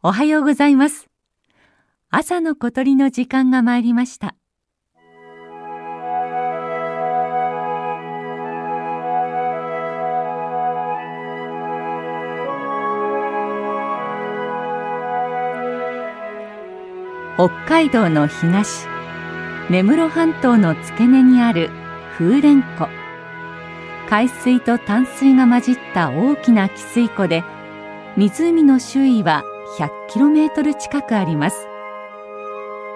おはようございます。朝の小鳥の時間が参りました。北海道の東根室半島の付け根にある風蓮湖海水と淡水が混じった大きな汽水湖で湖の周囲は 100km 近くあります。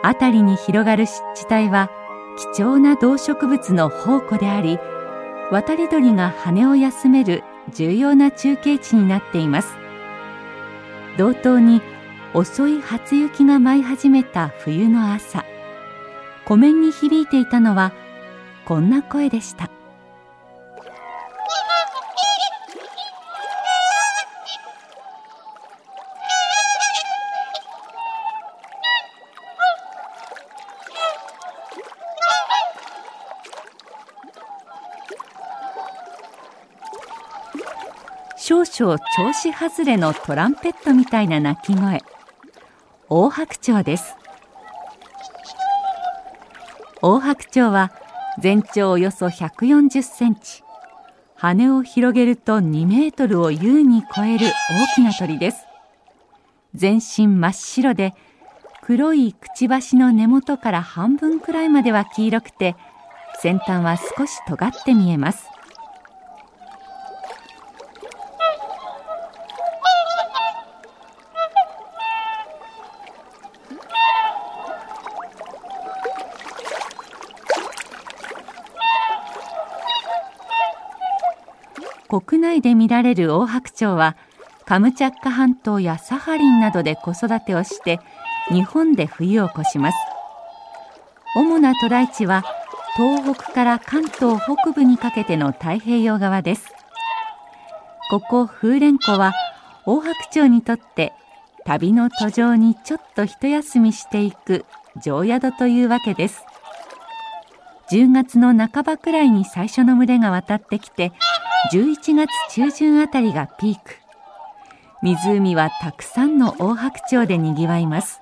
辺りに広がる湿地帯は貴重な動植物の宝庫であり渡り鳥が羽を休める重要な中継地になっています。同等に遅い初雪が舞い始めた冬の朝湖面に響いていたのはこんな声でした。少々調子外れのトランペットみたいな鳴き声。オオハクチョウです。オオハクチョウは全長およそ140センチ。羽を広げると2メートルを優に超える大きな鳥です。全身真っ白で黒いくちばしの根元から半分くらいまでは黄色くて先端は少し尖って見えます。国内で見られるオオハクチョウはカムチャッカ半島やサハリンなどで子育てをして日本で冬を越します。主な渡来地は東北から関東北部にかけての太平洋側です。ここ風蓮湖はオオハクチョウにとって旅の途上にちょっと一休みしていく常宿というわけです。10月の半ばくらいに最初の群れが渡ってきて11月中旬あたりがピーク。湖はたくさんのオオハクチョウでにぎわいます。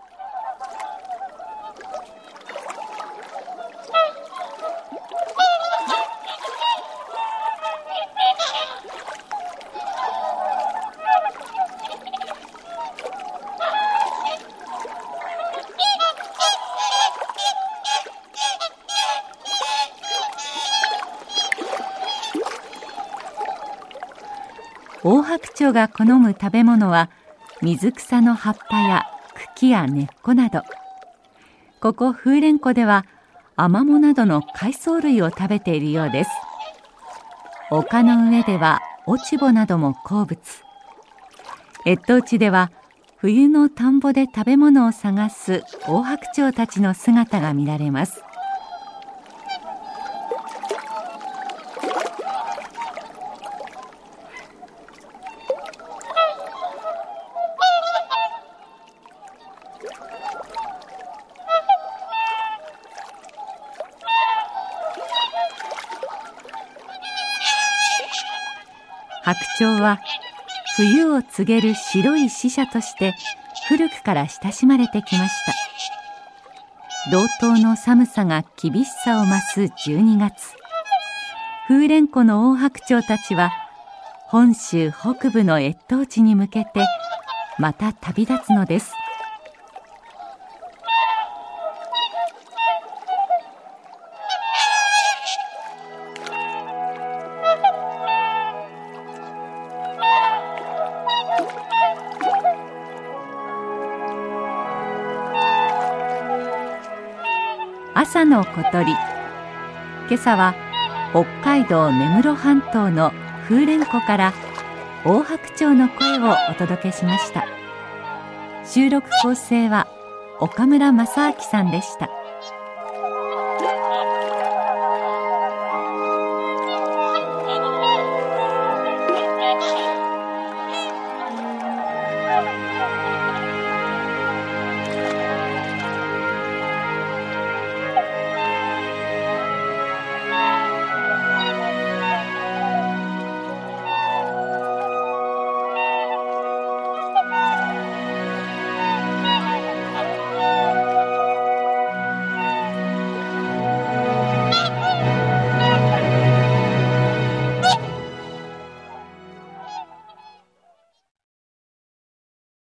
オオハクチョウが好む食べ物は水草の葉っぱや茎や根っこなど。ここ風蓮湖ではアマモなどの海藻類を食べているようです。丘の上では落ち穂なども好物。越冬地では冬の田んぼで食べ物を探すオオハクチョウたちの姿が見られます。白鳥は冬を告げる白い使者として古くから親しまれてきました。同等の寒さが厳しさを増す12月。風蓮湖の大白鳥たちは本州北部の越冬地に向けてまた旅立つのです。朝の小鳥。今朝は北海道根室半島の風蓮湖から大白鳥の声をお届けしました。収録構成は岡村正明さんでした。